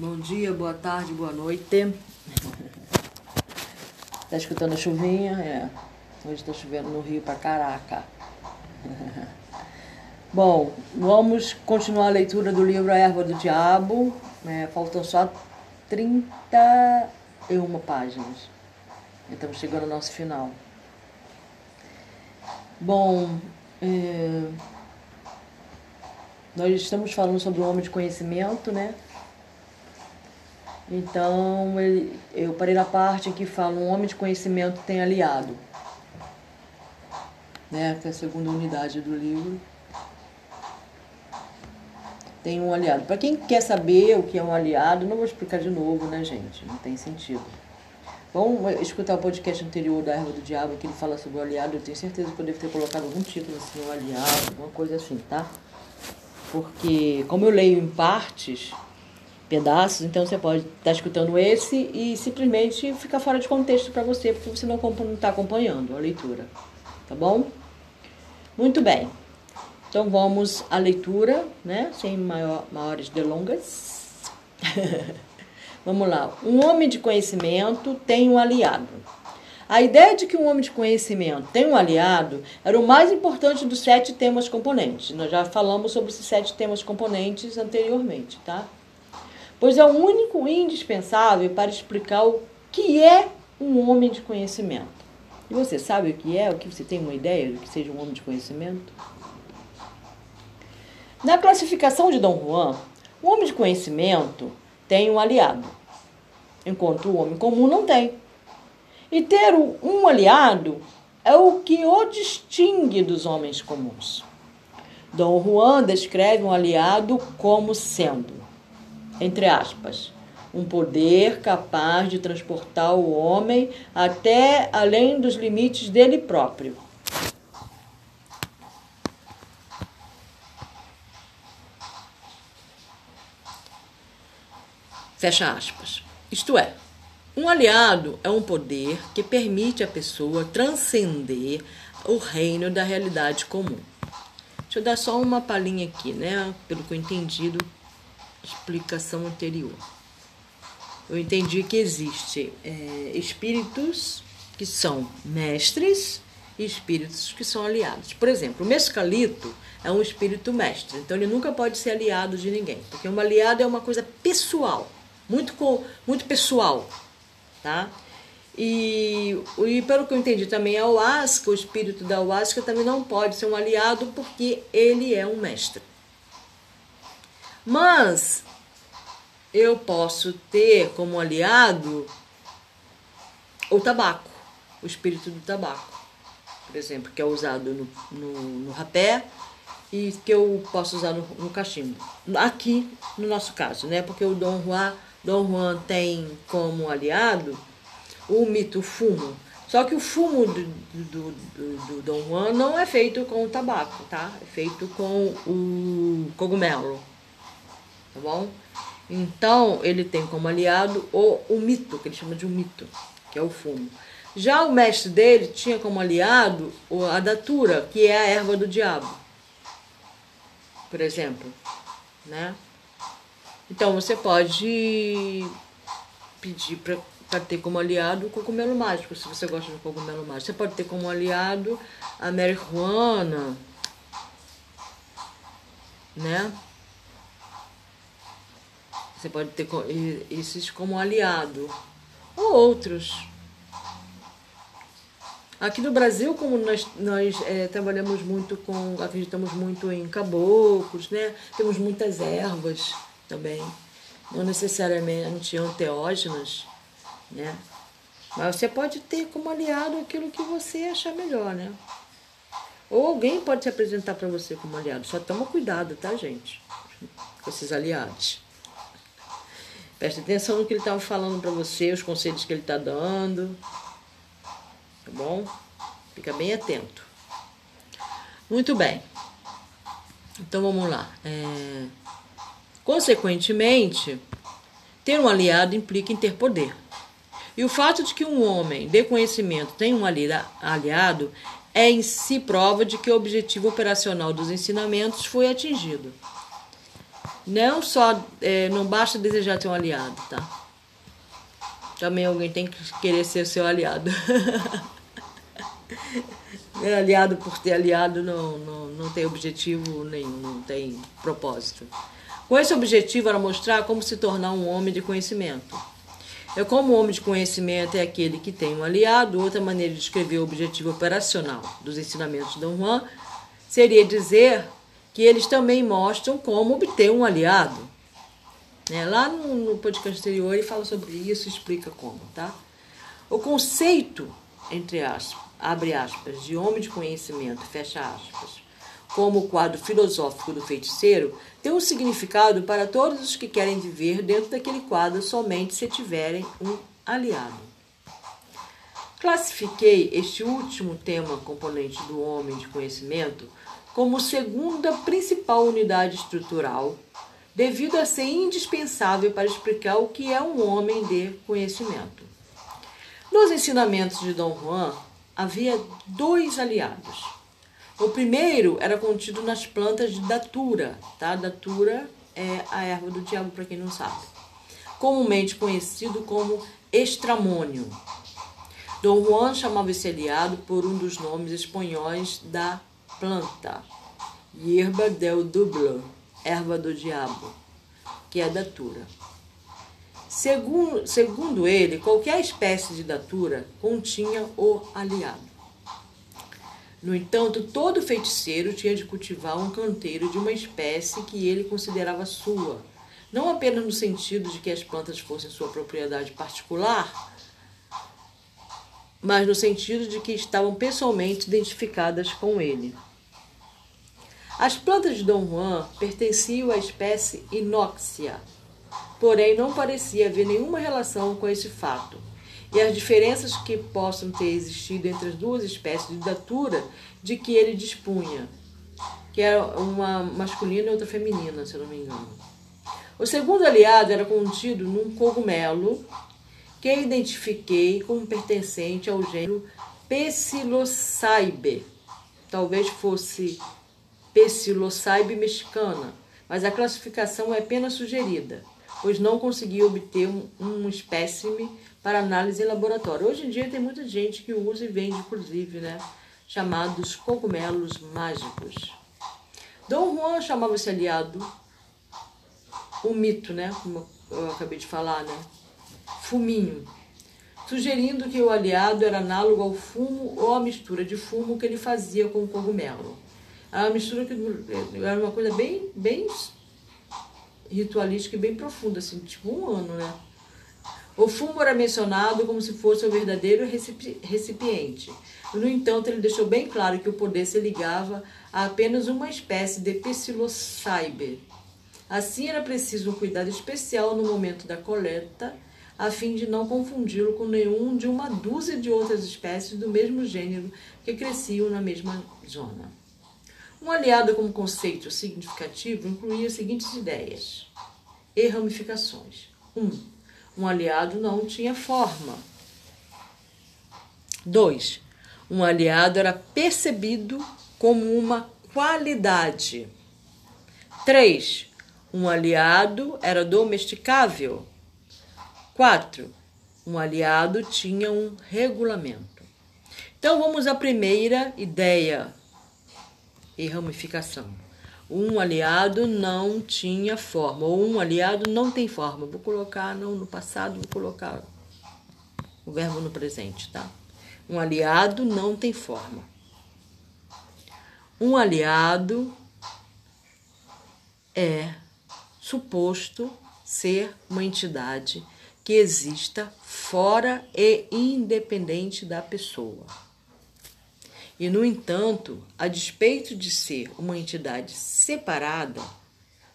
Bom dia, boa tarde, boa noite. Tá escutando a chuvinha? É. Hoje tá chovendo no Rio pra caraca. Bom, vamos continuar a leitura do livro A Erva do Diabo. É, faltam só 31 páginas. Estamos chegando ao nosso final. Bom, é, nós estamos falando sobre o homem de conhecimento, né? Então, ele, eu parei na parte que fala um homem de conhecimento tem aliado. Né? Que é a segunda unidade do livro. Tem um aliado. Para quem quer saber o que é um aliado, não vou explicar de novo, né, gente? Não tem sentido. Vamos escutar o podcast anterior da Erva do Diabo, que ele fala sobre o aliado. Eu tenho certeza que eu devo ter colocado algum título assim, um aliado, alguma coisa assim, tá? Porque, como eu leio em partes, pedaços, então você pode estar tá escutando esse e simplesmente ficar fora de contexto para você, porque você não está acompanhando a leitura. Tá bom? Muito bem. Então vamos à leitura, né? Sem maior, maiores delongas. vamos lá. Um homem de conhecimento tem um aliado. A ideia de que um homem de conhecimento tem um aliado era o mais importante dos sete temas componentes. Nós já falamos sobre esses sete temas componentes anteriormente, tá? Pois é o único indispensável para explicar o que é um homem de conhecimento. E você sabe o que é? O que você tem uma ideia do que seja um homem de conhecimento? Na classificação de Dom Juan, o homem de conhecimento tem um aliado, enquanto o homem comum não tem. E ter um aliado é o que o distingue dos homens comuns. Dom Juan descreve um aliado como sendo entre aspas, um poder capaz de transportar o homem até além dos limites dele próprio. Fecha aspas. Isto é, um aliado é um poder que permite à pessoa transcender o reino da realidade comum. Deixa eu dar só uma palhinha aqui, né? Pelo que eu entendi do explicação anterior. Eu entendi que existe é, espíritos que são mestres e espíritos que são aliados. Por exemplo, o mescalito é um espírito mestre, então ele nunca pode ser aliado de ninguém, porque um aliado é uma coisa pessoal, muito, muito pessoal, tá? E, e pelo que eu entendi também, a Oasca, o espírito da Oasca também não pode ser um aliado porque ele é um mestre. Mas eu posso ter como aliado o tabaco, o espírito do tabaco, por exemplo, que é usado no, no, no rapé e que eu posso usar no, no, cachimbo. Aqui, no nosso caso, né? Porque o Dom Juan, Dom Juan tem como aliado o mito fumo. Só que o fumo do, do, do, do Dom Juan não é feito com tabaco, tá? É feito com o cogumelo tá bom? Então, ele tem como aliado o, o mito, que ele chama de um mito, que é o fumo. Já o mestre dele tinha como aliado a datura, que é a erva do diabo, por exemplo, né? Então, você pode pedir para ter como aliado o cogumelo mágico, se você gosta de cogumelo mágico. Você pode ter como aliado a marihuana, né? Você pode ter esses como aliado, ou outros. Aqui no Brasil, como nós, nós é, trabalhamos muito com, acreditamos muito em caboclos, né? Temos muitas ervas também, não necessariamente anteógenas, né? Mas você pode ter como aliado aquilo que você achar melhor, né? Ou alguém pode se apresentar para você como aliado. Só toma cuidado, tá, gente? Com esses aliados. Preste atenção no que ele estava falando para você, os conselhos que ele está dando. Tá bom? Fica bem atento. Muito bem. Então vamos lá. É... Consequentemente, ter um aliado implica em ter poder. E o fato de que um homem de conhecimento tem um aliado é em si prova de que o objetivo operacional dos ensinamentos foi atingido. Não só, é, não basta desejar ter um aliado, tá? Também alguém tem que querer ser seu aliado. é aliado por ter aliado não, não, não tem objetivo nenhum, não tem propósito. Com esse objetivo era mostrar como se tornar um homem de conhecimento. É como o homem de conhecimento é aquele que tem um aliado, outra maneira de descrever o objetivo operacional dos ensinamentos de Dom Juan seria dizer que eles também mostram como obter um aliado. Né? Lá no, no podcast anterior ele fala sobre isso, explica como, tá? O conceito, entre aspas, abre aspas, de homem de conhecimento, fecha aspas, como o quadro filosófico do feiticeiro, tem um significado para todos os que querem viver dentro daquele quadro somente se tiverem um aliado. Classifiquei este último tema componente do homem de conhecimento como segunda principal unidade estrutural, devido a ser indispensável para explicar o que é um homem de conhecimento. Nos ensinamentos de Dom Juan, havia dois aliados. O primeiro era contido nas plantas de datura, tá? Datura é a erva do diabo, para quem não sabe. Comumente conhecido como estramônio. Dom Juan chamava esse aliado por um dos nomes espanhóis da planta, Hierba del Dublo, erva do diabo, que é datura. Segundo, segundo ele, qualquer espécie de datura continha o aliado. No entanto, todo feiticeiro tinha de cultivar um canteiro de uma espécie que ele considerava sua, não apenas no sentido de que as plantas fossem sua propriedade particular, mas no sentido de que estavam pessoalmente identificadas com ele. As plantas de Dom Juan pertenciam à espécie Inóxia, porém não parecia haver nenhuma relação com esse fato. E as diferenças que possam ter existido entre as duas espécies de datura de que ele dispunha, que era uma masculina e outra feminina, se não me engano. O segundo aliado era contido num cogumelo que identifiquei como pertencente ao gênero Psilocybе. Talvez fosse Psilocybе mexicana, mas a classificação é apenas sugerida pois não conseguiu obter um, um espécime para análise em laboratório. Hoje em dia tem muita gente que usa e vende, inclusive, né, chamados cogumelos mágicos. Dom Juan chamava esse aliado o mito, né, como eu acabei de falar, né, fuminho, sugerindo que o aliado era análogo ao fumo ou à mistura de fumo que ele fazia com o cogumelo. Uma mistura que era uma coisa bem, bem ritualística e bem profunda, assim, tipo um ano, né? O fumo era mencionado como se fosse o verdadeiro recipiente. No entanto, ele deixou bem claro que o poder se ligava a apenas uma espécie de psilocybin. Assim, era preciso um cuidado especial no momento da coleta, a fim de não confundi-lo com nenhum de uma dúzia de outras espécies do mesmo gênero que cresciam na mesma zona. Um aliado como conceito significativo incluía as seguintes ideias e ramificações. 1. Um, um aliado não tinha forma. 2. Um aliado era percebido como uma qualidade. 3. Um aliado era domesticável. 4. Um aliado tinha um regulamento. Então vamos à primeira ideia e ramificação. Um aliado não tinha forma, ou um aliado não tem forma. Vou colocar não no passado, vou colocar o verbo no presente, tá? Um aliado não tem forma. Um aliado é suposto ser uma entidade que exista fora e independente da pessoa. E, no entanto, a despeito de ser uma entidade separada,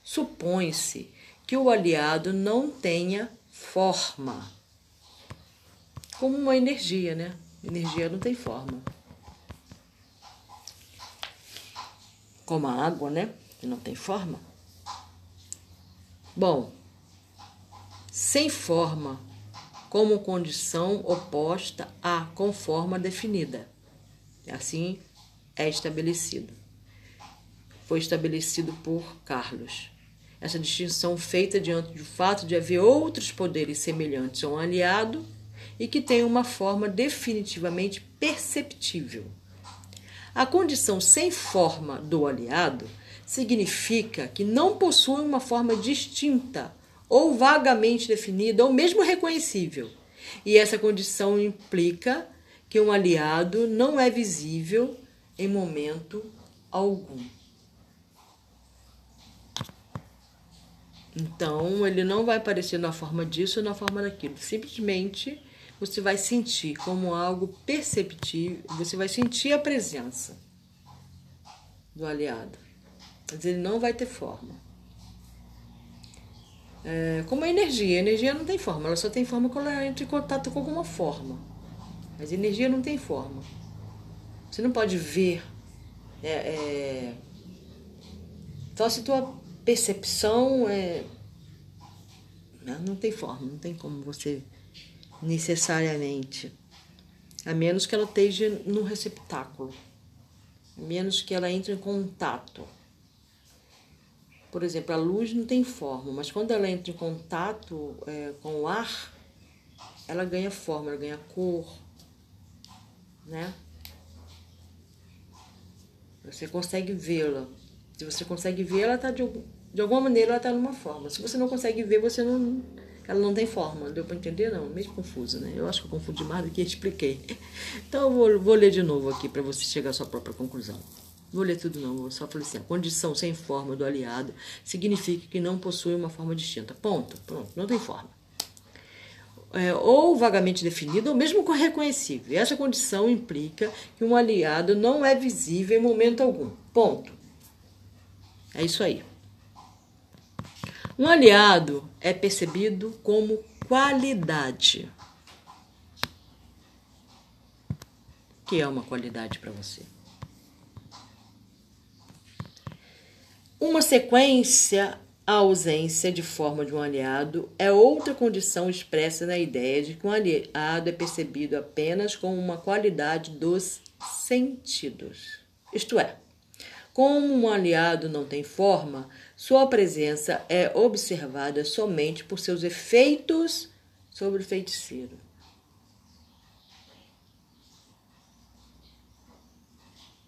supõe-se que o aliado não tenha forma. Como uma energia, né? Energia não tem forma. Como a água, né? Que não tem forma. Bom, sem forma, como condição oposta à com forma definida. Assim é estabelecido. Foi estabelecido por Carlos. Essa distinção feita diante do fato de haver outros poderes semelhantes a um aliado e que têm uma forma definitivamente perceptível. A condição sem forma do aliado significa que não possui uma forma distinta ou vagamente definida ou mesmo reconhecível. E essa condição implica que um aliado não é visível em momento algum. Então, ele não vai aparecer na forma disso ou na forma daquilo. Simplesmente você vai sentir como algo perceptível, você vai sentir a presença do aliado. Mas ele não vai ter forma. É, como a energia, a energia não tem forma, ela só tem forma quando ela entra em contato com alguma forma. Mas energia não tem forma. Você não pode ver. É, é, só se tua percepção é. Não, tem forma, não tem como você necessariamente. A menos que ela esteja no receptáculo. A menos que ela entre em contato. Por exemplo, a luz não tem forma, mas quando ela entra em contato é, com o ar, ela ganha forma, ela ganha cor, né? Você consegue vê-la. Se você consegue ver, ela tá de, de alguma maneira ela está numa forma. Se você não consegue ver, você não, ela não tem forma. Deu para entender? Não, meio confuso, né? Eu acho que eu confundi mais do que expliquei. Então eu vou, vou ler de novo aqui para você chegar à sua própria conclusão. Vou ler tudo não, vou só falar assim, a condição sem forma do aliado significa que não possui uma forma distinta. Ponto, pronto, não tem forma. É, ou vagamente definida, ou mesmo reconhecível. Essa condição implica que um aliado não é visível em momento algum. Ponto. É isso aí. Um aliado é percebido como qualidade. O que é uma qualidade para você? Uma sequência, a ausência de forma de um aliado é outra condição expressa na ideia de que um aliado é percebido apenas como uma qualidade dos sentidos. Isto é, como um aliado não tem forma, sua presença é observada somente por seus efeitos sobre o feiticeiro.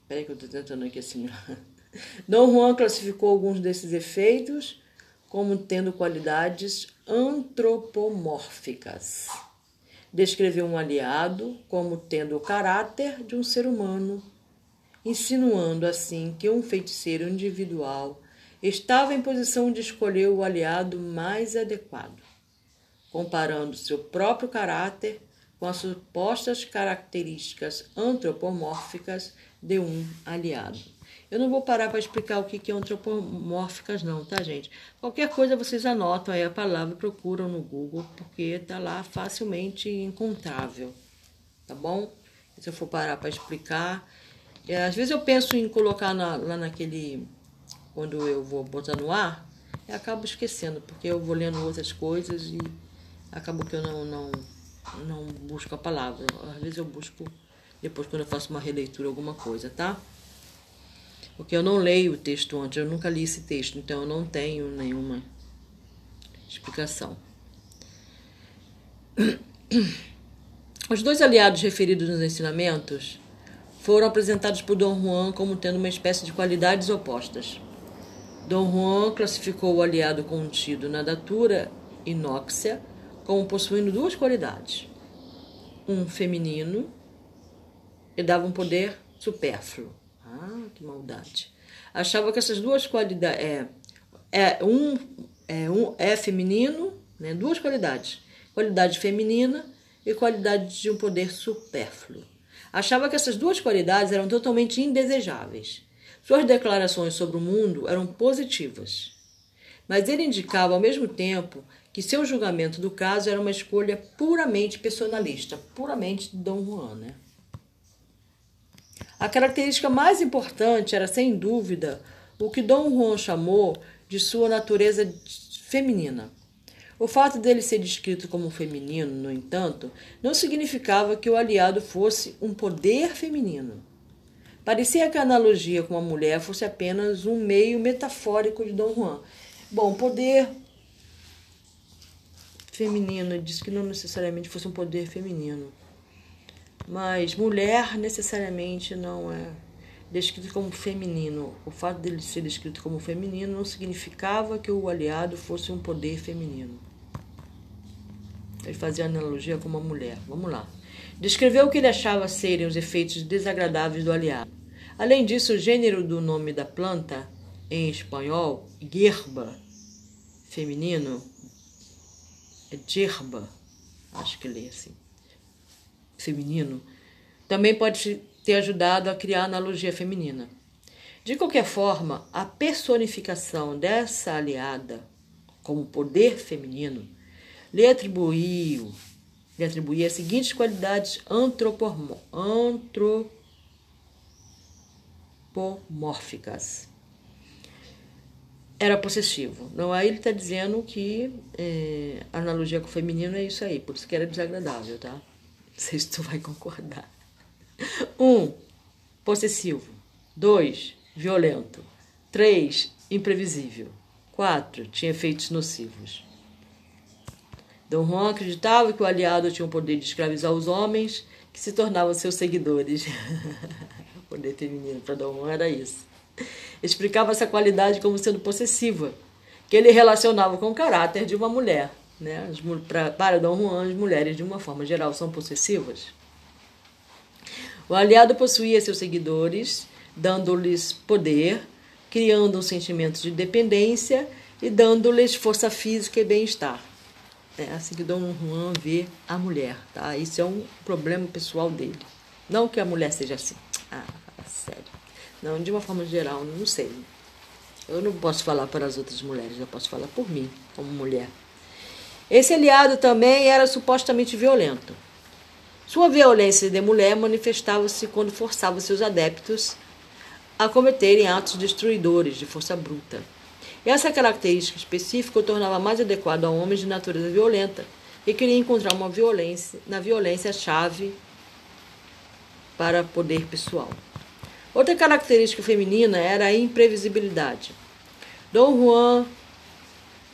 Espera que eu estou tentando aqui assim. Dom Juan classificou alguns desses efeitos como tendo qualidades antropomórficas. Descreveu um aliado como tendo o caráter de um ser humano, insinuando assim que um feiticeiro individual estava em posição de escolher o aliado mais adequado, comparando seu próprio caráter com as supostas características antropomórficas de um aliado. Eu não vou parar para explicar o que é antropomórficas, não, tá, gente? Qualquer coisa vocês anotam aí a palavra, procuram no Google, porque está lá facilmente encontrável, tá bom? Se eu for parar para explicar, é, às vezes eu penso em colocar na, lá naquele quando eu vou botar no ar, eu acabo esquecendo, porque eu vou lendo outras coisas e acabo que eu não, não, não busco a palavra. Às vezes eu busco depois quando eu faço uma releitura alguma coisa, tá? Porque eu não leio o texto antes, eu nunca li esse texto, então eu não tenho nenhuma explicação. Os dois aliados referidos nos ensinamentos foram apresentados por Dom Juan como tendo uma espécie de qualidades opostas. Dom Juan classificou o aliado contido na datura inóxia como possuindo duas qualidades: um feminino e dava um poder supérfluo. Ah, que maldade! Achava que essas duas qualidades é, é um é um é feminino, né? Duas qualidades: qualidade feminina e qualidade de um poder supérfluo. Achava que essas duas qualidades eram totalmente indesejáveis suas declarações sobre o mundo eram positivas, mas ele indicava ao mesmo tempo que seu julgamento do caso era uma escolha puramente personalista, puramente Dom Juan. Né? A característica mais importante era, sem dúvida, o que Dom Juan chamou de sua natureza feminina. O fato dele ser descrito como feminino, no entanto, não significava que o aliado fosse um poder feminino. Parecia que a analogia com a mulher fosse apenas um meio metafórico de Dom Juan. Bom, poder feminino, disse que não necessariamente fosse um poder feminino. Mas mulher necessariamente não é descrito como feminino. O fato dele ser descrito como feminino não significava que o aliado fosse um poder feminino. Ele fazia analogia com uma mulher. Vamos lá. Descreveu o que ele achava serem os efeitos desagradáveis do aliado. Além disso, o gênero do nome da planta, em espanhol, gerba, feminino, é gerba, acho que lê assim, feminino, também pode ter ajudado a criar a analogia feminina. De qualquer forma, a personificação dessa aliada como poder feminino lhe atribuiu lhe atribuía as seguintes qualidades antropomórficas. Era possessivo. Não, aí ele está dizendo que é, a analogia com o feminino é isso aí, por isso que era desagradável, tá? Não sei se tu vai concordar. Um, possessivo. Dois, violento. Três, imprevisível. Quatro, tinha efeitos nocivos. Dom Juan acreditava que o aliado tinha o poder de escravizar os homens que se tornavam seus seguidores. o poder feminino para Dom Juan era isso. Explicava essa qualidade como sendo possessiva, que ele relacionava com o caráter de uma mulher. Né? Pra, para Dom Juan, as mulheres, de uma forma geral, são possessivas. O aliado possuía seus seguidores, dando-lhes poder, criando um sentimento de dependência e dando-lhes força física e bem-estar. É assim que Dom Juan vê a mulher, tá? Isso é um problema pessoal dele. Não que a mulher seja assim. Ah, sério. Não, de uma forma geral, não sei. Eu não posso falar para as outras mulheres, eu posso falar por mim, como mulher. Esse aliado também era supostamente violento. Sua violência de mulher manifestava-se quando forçava seus adeptos a cometerem atos destruidores de força bruta essa característica específica o tornava mais adequado a homens de natureza violenta e queria encontrar uma violência, na violência chave para poder pessoal. Outra característica feminina era a imprevisibilidade. Dom Juan,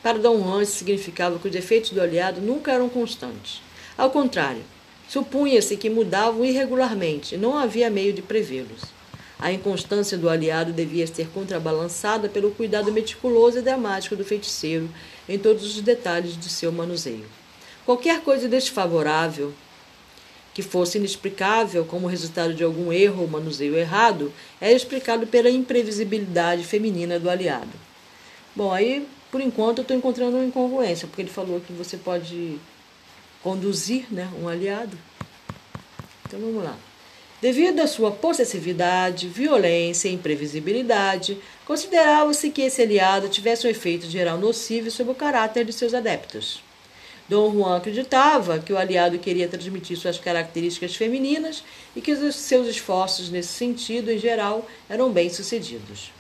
para Dom Juan, isso significava que os efeitos do aliado nunca eram constantes. Ao contrário, supunha-se que mudavam irregularmente e não havia meio de prevê-los. A inconstância do aliado devia ser contrabalançada pelo cuidado meticuloso e dramático do feiticeiro em todos os detalhes de seu manuseio. Qualquer coisa desfavorável que fosse inexplicável como resultado de algum erro ou manuseio errado, era explicado pela imprevisibilidade feminina do aliado. Bom, aí, por enquanto, eu estou encontrando uma incongruência, porque ele falou que você pode conduzir né, um aliado. Então vamos lá. Devido à sua possessividade, violência e imprevisibilidade, considerava-se que esse aliado tivesse um efeito geral nocivo sobre o caráter de seus adeptos. Dom Juan acreditava que o aliado queria transmitir suas características femininas e que os seus esforços nesse sentido, em geral, eram bem-sucedidos.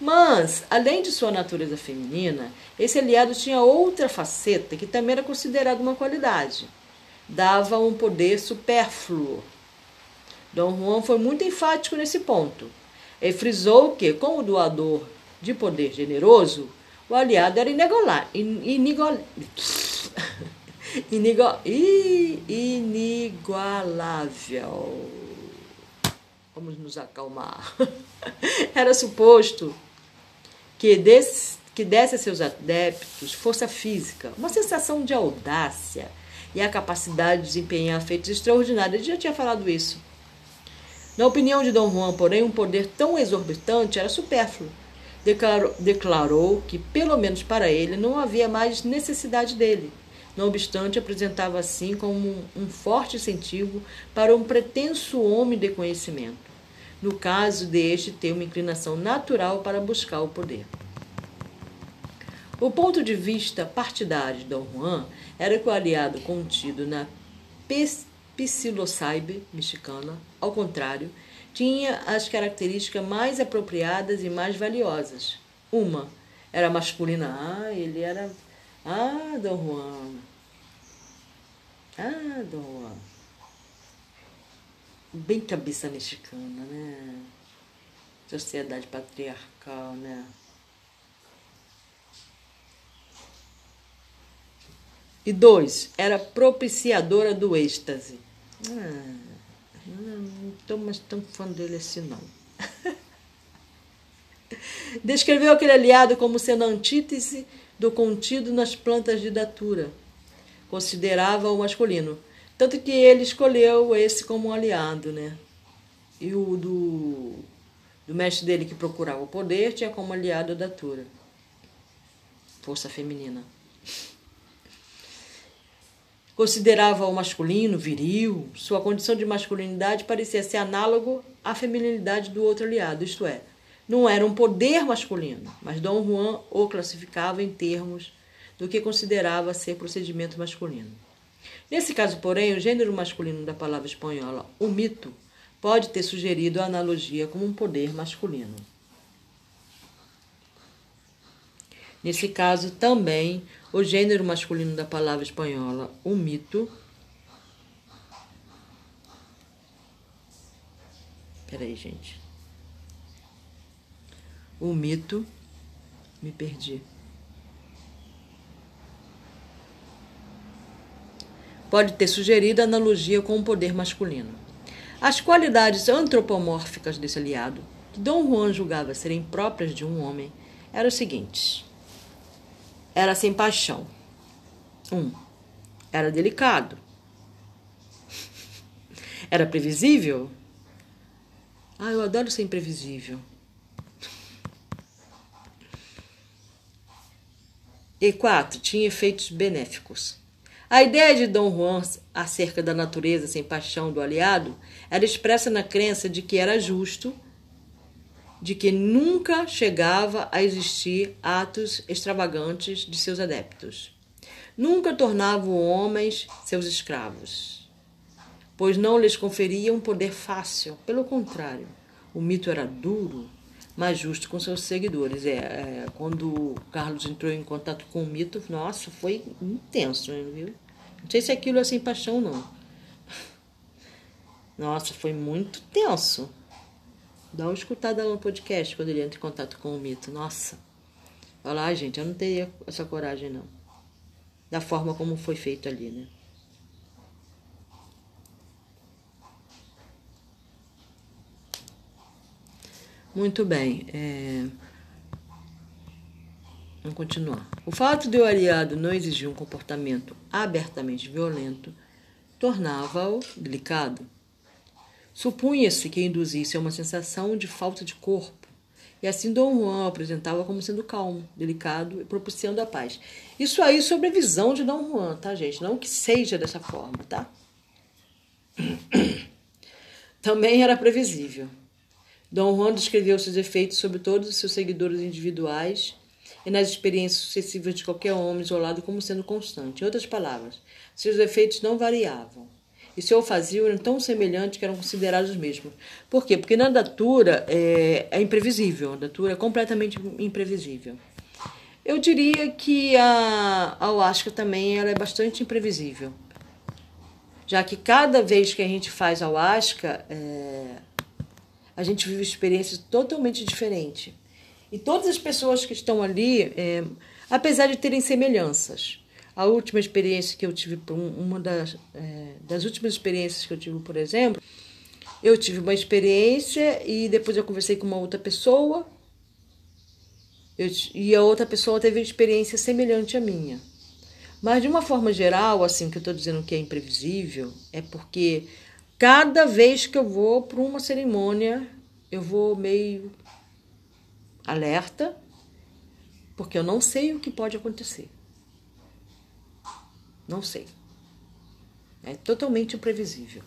Mas, além de sua natureza feminina, esse aliado tinha outra faceta que também era considerada uma qualidade. Dava um poder supérfluo Dom Juan foi muito enfático nesse ponto. Ele frisou que, como doador de poder generoso, o aliado era inigualável. inigualável. Vamos nos acalmar. Era suposto que desse, que desse a seus adeptos força física, uma sensação de audácia e a capacidade de desempenhar feitos extraordinários. Ele já tinha falado isso. Na opinião de Dom Juan, porém, um poder tão exorbitante era supérfluo. Declarou, declarou que, pelo menos para ele, não havia mais necessidade dele. Não obstante, apresentava assim como um, um forte incentivo para um pretenso homem de conhecimento, no caso deste ter uma inclinação natural para buscar o poder. O ponto de vista partidário de Dom Juan era que o aliado contido na psilocybin mexicana, ao contrário, tinha as características mais apropriadas e mais valiosas. Uma era masculina, ah, ele era. Ah, Dom Juan. Ah, Dom Juan bem cabeça mexicana, né? Sociedade patriarcal, né? E dois, era propiciadora do êxtase. Ah, não estou mais tão fã dele assim, não. Descreveu aquele aliado como sendo a antítese do contido nas plantas de datura. Considerava o masculino tanto que ele escolheu esse como um aliado, né? E o do, do mestre dele que procurava o poder tinha como aliado a datura. Força feminina. Considerava o masculino, viril, sua condição de masculinidade parecia ser análogo à feminilidade do outro aliado, isto é, não era um poder masculino, mas Dom Juan o classificava em termos do que considerava ser procedimento masculino. Nesse caso, porém, o gênero masculino da palavra espanhola, o mito, pode ter sugerido a analogia como um poder masculino. Nesse caso, também, o gênero masculino da palavra espanhola, o mito. Peraí, gente. O mito. Me perdi. Pode ter sugerido analogia com o poder masculino. As qualidades antropomórficas desse aliado, que Dom Juan julgava serem próprias de um homem, eram as seguintes era sem paixão. Um, era delicado. Era previsível? Ah, eu adoro ser imprevisível. E quatro, tinha efeitos benéficos. A ideia de Dom Juan acerca da natureza sem paixão do aliado era expressa na crença de que era justo de que nunca chegava a existir atos extravagantes de seus adeptos. Nunca tornavam homens seus escravos, pois não lhes conferia um poder fácil. Pelo contrário, o mito era duro, mas justo com seus seguidores. É, é, quando Carlos entrou em contato com o mito, nossa, foi intenso, viu? Não sei se aquilo é sem paixão, não. Nossa, foi muito tenso. Dá uma escutada no podcast quando ele entra em contato com o mito. Nossa. Olha lá, gente, eu não teria essa coragem, não. Da forma como foi feito ali, né? Muito bem. É... Vamos continuar. O fato de o aliado não exigir um comportamento abertamente violento tornava-o delicado. Supunha-se que induzisse a uma sensação de falta de corpo, e assim Dom Juan apresentava como sendo calmo, delicado e propiciando a paz. Isso aí sobre a visão de Dom Juan, tá, gente? Não que seja dessa forma, tá? Também era previsível. Dom Juan descreveu seus efeitos sobre todos os seus seguidores individuais e nas experiências sucessivas de qualquer homem isolado como sendo constante. Em outras palavras, seus efeitos não variavam e se o faziam eram tão semelhantes que eram considerados os mesmos. Por quê? Porque na datura é, é imprevisível, a datura é completamente imprevisível. Eu diria que a, a Ayahuasca também ela é bastante imprevisível, já que cada vez que a gente faz Ayahuasca, é, a gente vive experiências totalmente diferentes. E todas as pessoas que estão ali, é, apesar de terem semelhanças, a última experiência que eu tive, uma das, é, das últimas experiências que eu tive, por exemplo, eu tive uma experiência e depois eu conversei com uma outra pessoa eu, e a outra pessoa teve uma experiência semelhante à minha. Mas de uma forma geral, assim, que eu estou dizendo que é imprevisível, é porque cada vez que eu vou para uma cerimônia, eu vou meio alerta, porque eu não sei o que pode acontecer. Não sei. É totalmente imprevisível.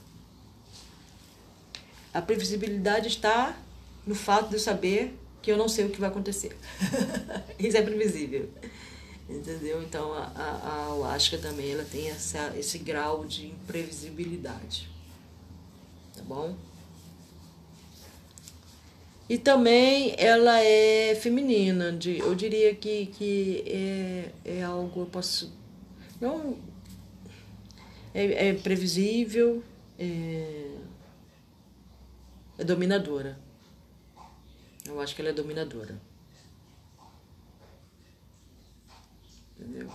A previsibilidade está no fato de eu saber que eu não sei o que vai acontecer. Isso é previsível. Entendeu? Então a, a, a também ela tem essa, esse grau de imprevisibilidade. Tá bom? E também ela é feminina, de, eu diria que, que é, é algo, eu posso não é, é previsível, é, é dominadora. Eu acho que ela é dominadora. Entendeu?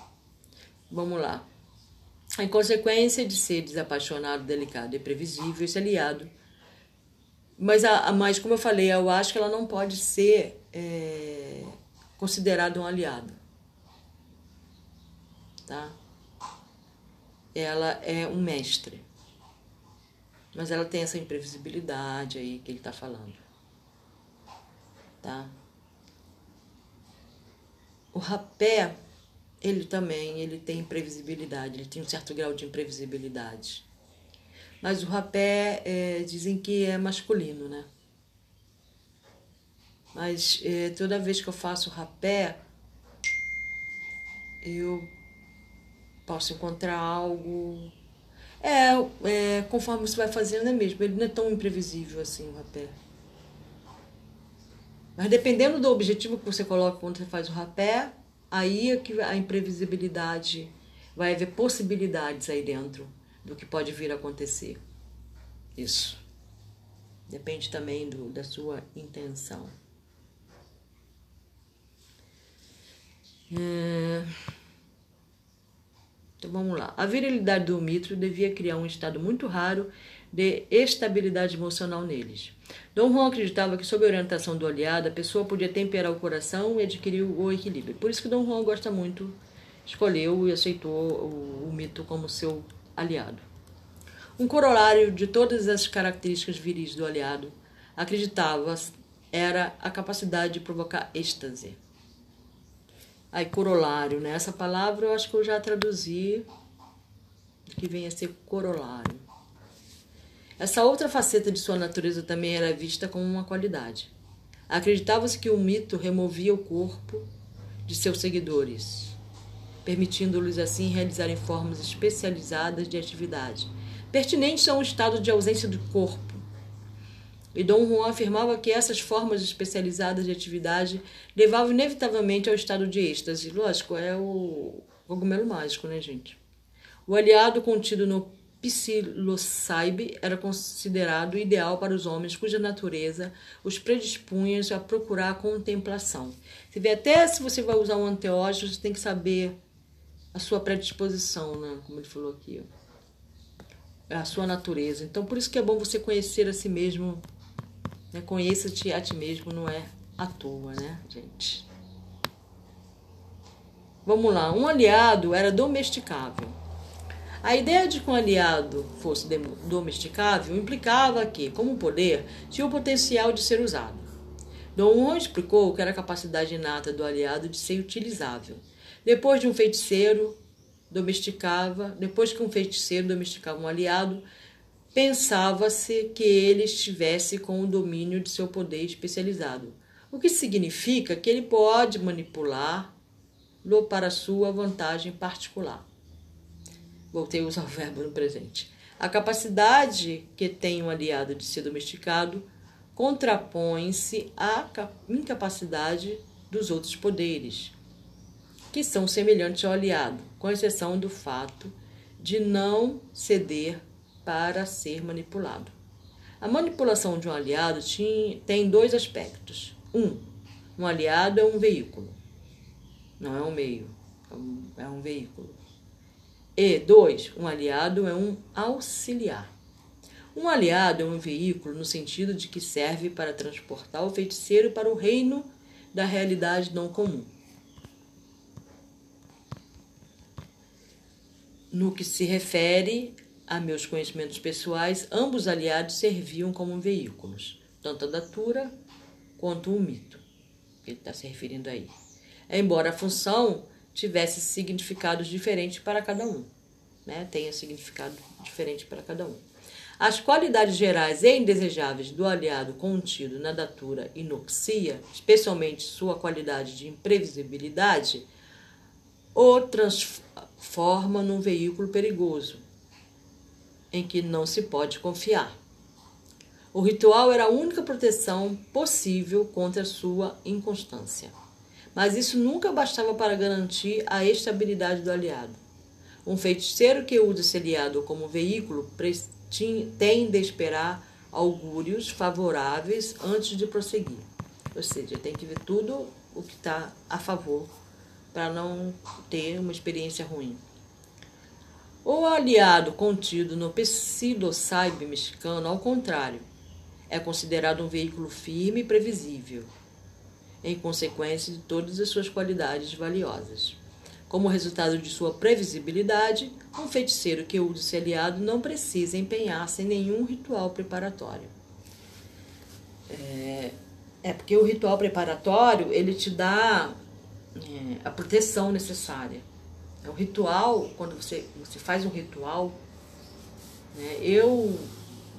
Vamos lá. Em consequência de ser desapaixonado, delicado e previsível, esse aliado. Mas, a, mas como eu falei, eu acho que ela não pode ser é, considerada um aliado. Tá? Ela é um mestre. Mas ela tem essa imprevisibilidade aí que ele está falando. Tá? O rapé ele também ele tem imprevisibilidade, ele tem um certo grau de imprevisibilidade. Mas o rapé é, dizem que é masculino, né? Mas é, toda vez que eu faço rapé, eu posso encontrar algo. É, é, conforme você vai fazendo, é mesmo. Ele não é tão imprevisível assim o rapé. Mas dependendo do objetivo que você coloca quando você faz o rapé, Aí é que a imprevisibilidade vai haver possibilidades aí dentro do que pode vir a acontecer. Isso. Depende também do, da sua intenção. É... Então vamos lá. A virilidade do mito devia criar um estado muito raro de estabilidade emocional neles. Dom Juan acreditava que, sob a orientação do aliado, a pessoa podia temperar o coração e adquirir o equilíbrio. Por isso que Dom Juan gosta muito, escolheu e aceitou o, o mito como seu aliado. Um corolário de todas as características viris do aliado, acreditava, era a capacidade de provocar êxtase. Aí, corolário, né? Essa palavra eu acho que eu já traduzi, que vem a ser corolário. Essa outra faceta de sua natureza também era vista como uma qualidade. Acreditava-se que o mito removia o corpo de seus seguidores, permitindo-lhes assim realizarem formas especializadas de atividade, pertinentes a um estado de ausência do corpo. E Dom Juan afirmava que essas formas especializadas de atividade levavam inevitavelmente ao estado de êxtase. Lógico, é o cogumelo mágico, né, gente? O aliado contido no psilocybe era considerado ideal para os homens cuja natureza os predispunha a procurar a contemplação. Você vê, até se você vai usar um anteógeno, você tem que saber a sua predisposição, né? como ele falou aqui. A sua natureza. Então, por isso que é bom você conhecer a si mesmo. Né? Conheça-te a ti mesmo, não é à toa, né, gente? Vamos lá. Um aliado era domesticável a ideia de que um aliado fosse domesticável implicava que, como poder, tinha o potencial de ser usado. Dom Juan explicou que era a capacidade inata do aliado de ser utilizável. Depois de um feiticeiro domesticava, depois que um feiticeiro domesticava um aliado, pensava-se que ele estivesse com o domínio de seu poder especializado, o que significa que ele pode manipular-lo para sua vantagem particular. Voltei a usar o verbo no presente. A capacidade que tem um aliado de ser domesticado contrapõe-se à incapacidade dos outros poderes, que são semelhantes ao aliado, com exceção do fato de não ceder para ser manipulado. A manipulação de um aliado tem dois aspectos. Um, um aliado é um veículo, não é um meio, é um é veículo. E dois, um aliado é um auxiliar. Um aliado é um veículo no sentido de que serve para transportar o feiticeiro para o reino da realidade não comum. No que se refere a meus conhecimentos pessoais, ambos aliados serviam como veículos, tanto a datura quanto o mito, que ele está se referindo aí. Embora a função tivesse significados diferentes para cada um, né? tenha significado diferente para cada um. As qualidades gerais e indesejáveis do aliado contido na datura inoxia, especialmente sua qualidade de imprevisibilidade, o transforma num veículo perigoso, em que não se pode confiar. O ritual era a única proteção possível contra sua inconstância mas isso nunca bastava para garantir a estabilidade do aliado. Um feiticeiro que usa esse aliado como veículo tem de esperar augúrios favoráveis antes de prosseguir. Ou seja, tem que ver tudo o que está a favor para não ter uma experiência ruim. O aliado contido no psilocybin mexicano, ao contrário, é considerado um veículo firme e previsível, em consequência de todas as suas qualidades valiosas. Como resultado de sua previsibilidade, um feiticeiro que use esse aliado não precisa empenhar-se em nenhum ritual preparatório. É, é, porque o ritual preparatório ele te dá é, a proteção necessária. É um ritual, quando você, você faz um ritual, né, eu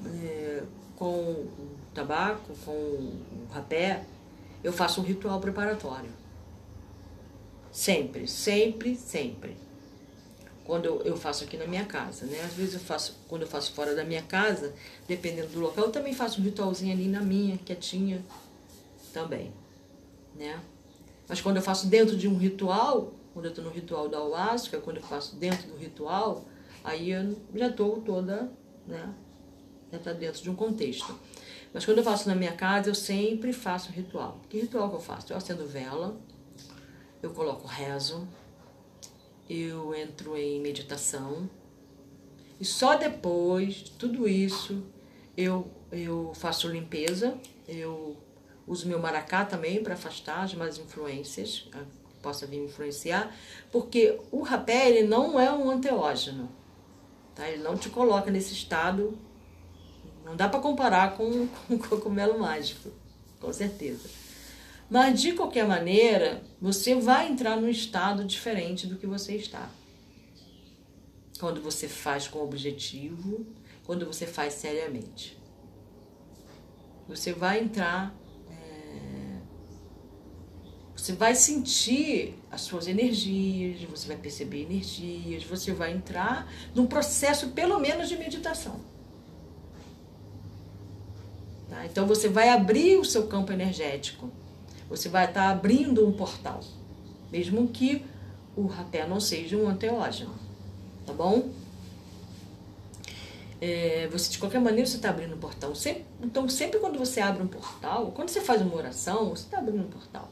é, com o tabaco, com o rapé, eu faço um ritual preparatório. Sempre, sempre, sempre. Quando eu, eu faço aqui na minha casa, né? Às vezes eu faço, quando eu faço fora da minha casa, dependendo do local, eu também faço um ritualzinho ali na minha, quietinha, também, né? Mas quando eu faço dentro de um ritual, quando eu estou no ritual da ayahuasca, quando eu faço dentro do ritual, aí eu já estou toda, né? Já está dentro de um contexto. Mas quando eu faço na minha casa, eu sempre faço um ritual. Que ritual que eu faço? Eu acendo vela, eu coloco rezo, eu entro em meditação. E só depois de tudo isso eu, eu faço limpeza, eu uso meu maracá também para afastar as más influências que possa vir influenciar, porque o rapé ele não é um anteógeno, tá? ele não te coloca nesse estado não dá para comparar com, com o cogumelo mágico, com certeza. Mas de qualquer maneira, você vai entrar num estado diferente do que você está. Quando você faz com objetivo, quando você faz seriamente. Você vai entrar. Você vai sentir as suas energias, você vai perceber energias, você vai entrar num processo, pelo menos, de meditação. Tá? Então você vai abrir o seu campo energético, você vai estar tá abrindo um portal, mesmo que o rapé não seja um anteógeno, tá bom? É, você de qualquer maneira você está abrindo um portal. Sempre, então sempre quando você abre um portal, quando você faz uma oração, você está abrindo um portal.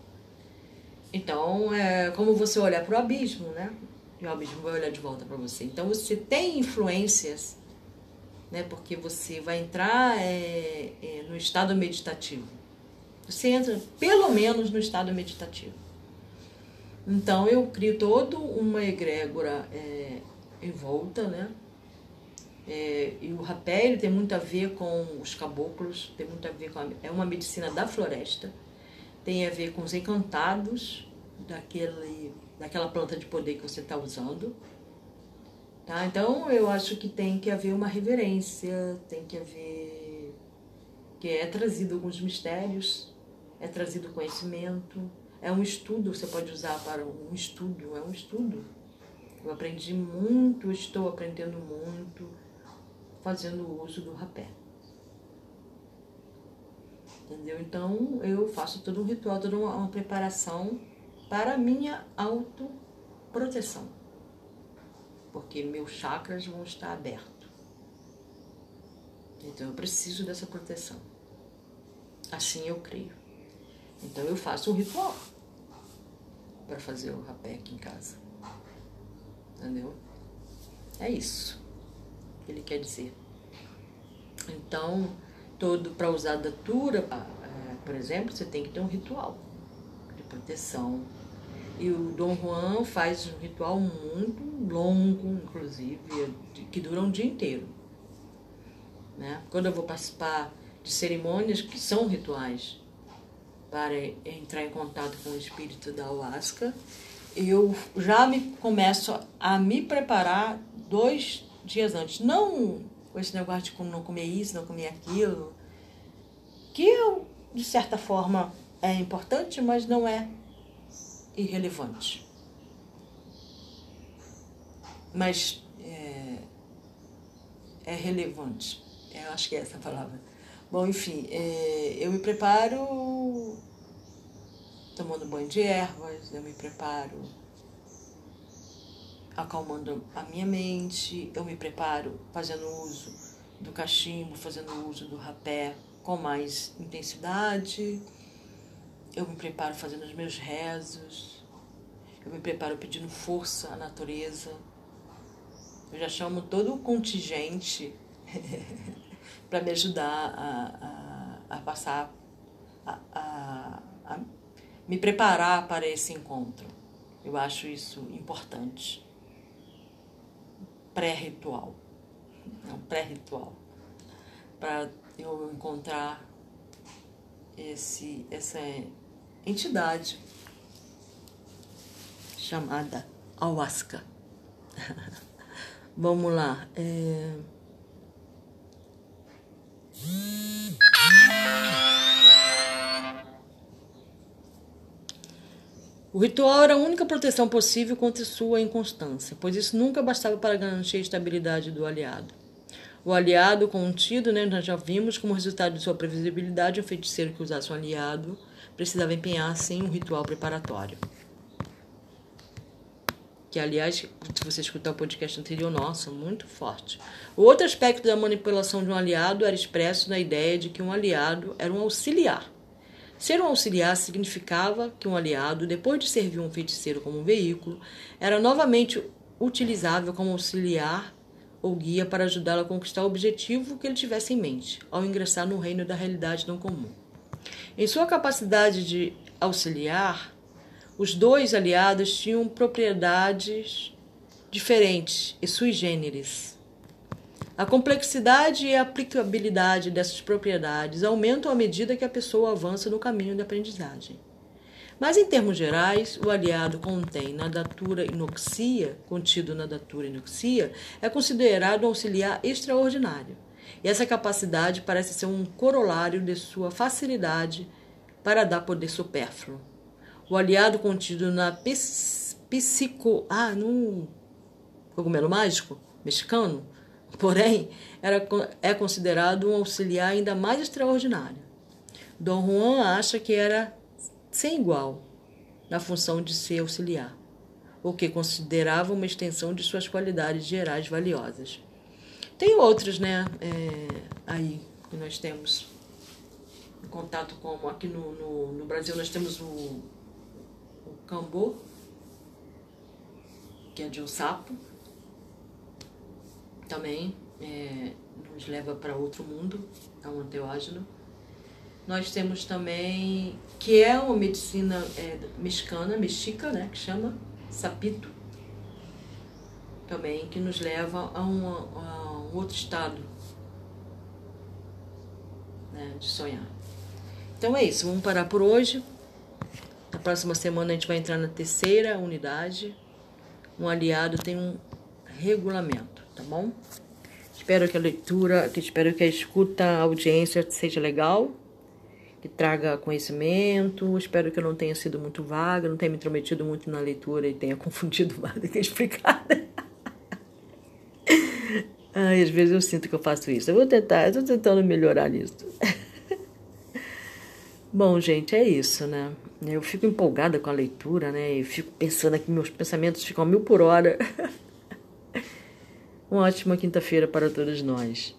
Então é como você olhar para o abismo, né? E o abismo vai olhar de volta para você. Então você tem influências né? Porque você vai entrar é, é, no estado meditativo. Você entra pelo menos no estado meditativo. Então eu crio toda uma egrégora é, em volta, né? É, e o rapé ele tem muito a ver com os caboclos, tem muito a ver com a, é uma medicina da floresta, tem a ver com os encantados daquele, daquela planta de poder que você está usando. Tá? Então eu acho que tem que haver uma reverência, tem que haver. que é trazido alguns mistérios, é trazido conhecimento, é um estudo, você pode usar para um estudo, é um estudo. Eu aprendi muito, estou aprendendo muito fazendo uso do rapé. Entendeu? Então eu faço todo um ritual, toda uma, uma preparação para a minha autoproteção porque meus chakras vão estar abertos. Então eu preciso dessa proteção. Assim eu creio. Então eu faço um ritual para fazer o rapé aqui em casa. Entendeu? É isso que ele quer dizer. Então, todo para usar a datura, é, por exemplo, você tem que ter um ritual de proteção e o Dom Juan faz um ritual muito longo, inclusive, que dura um dia inteiro. Né? Quando eu vou participar de cerimônias que são rituais para entrar em contato com o espírito da ayahuasca, eu já me começo a me preparar dois dias antes. Não com esse negócio de não comer isso, não comer aquilo, que eu, de certa forma é importante, mas não é irrelevante. Mas é, é relevante. Eu acho que é essa a palavra. Bom, enfim, é, eu me preparo tomando banho de ervas, eu me preparo acalmando a minha mente, eu me preparo fazendo uso do cachimbo, fazendo uso do rapé com mais intensidade eu me preparo fazendo os meus rezos, eu me preparo pedindo força à natureza, Eu já chamo todo o contingente para me ajudar a, a, a passar, a, a, a me preparar para esse encontro. Eu acho isso importante. Pré-ritual. Não, pré-ritual. Para eu encontrar esse, essa entidade chamada Ayahuasca. Vamos lá. É... O ritual era a única proteção possível contra sua inconstância, pois isso nunca bastava para garantir a estabilidade do aliado. O aliado contido, né, nós já vimos, como resultado de sua previsibilidade, um feiticeiro que usasse um aliado precisava empenhar-se em um ritual preparatório. Que, aliás, se você escutar o podcast anterior, nossa, muito forte. O outro aspecto da manipulação de um aliado era expresso na ideia de que um aliado era um auxiliar Ser um auxiliar significava que um aliado, depois de servir um feiticeiro como um veículo, era novamente utilizável como auxiliar ou guia para ajudá-lo a conquistar o objetivo que ele tivesse em mente, ao ingressar no reino da realidade não comum. Em sua capacidade de auxiliar, os dois aliados tinham propriedades diferentes e sui generis. A complexidade e a aplicabilidade dessas propriedades aumentam à medida que a pessoa avança no caminho da aprendizagem. Mas, em termos gerais, o aliado contém na datura inoxia, contido na datura inoxia, é considerado um auxiliar extraordinário. E essa capacidade parece ser um corolário de sua facilidade para dar poder supérfluo. O aliado contido na psico. Ah, no cogumelo mágico mexicano Porém, era, é considerado um auxiliar ainda mais extraordinário. Dom Juan acha que era sem igual na função de ser auxiliar, o que considerava uma extensão de suas qualidades gerais valiosas. Tem outros, né, é, aí que nós temos em contato com, aqui no, no, no Brasil nós temos o, o cambô, que é de um sapo, também é, nos leva para outro mundo, é um anteógeno. Nós temos também, que é uma medicina é, mexicana, mexica, né, que chama sapito, também, que nos leva a, a um outro estado né, de sonhar. Então é isso, vamos parar por hoje. Na próxima semana a gente vai entrar na terceira unidade. Um aliado tem um regulamento tá bom? Espero que a leitura, que espero que a escuta, a audiência seja legal, que traga conhecimento. Espero que eu não tenha sido muito vaga, não tenha me intrometido muito na leitura e tenha confundido mais do que explicado. Ai, às vezes eu sinto que eu faço isso. Eu vou tentar, tô tentando melhorar nisso. Bom, gente, é isso, né? Eu fico empolgada com a leitura, né? E fico pensando aqui, meus pensamentos ficam mil por hora. Uma ótima quinta-feira para todos nós.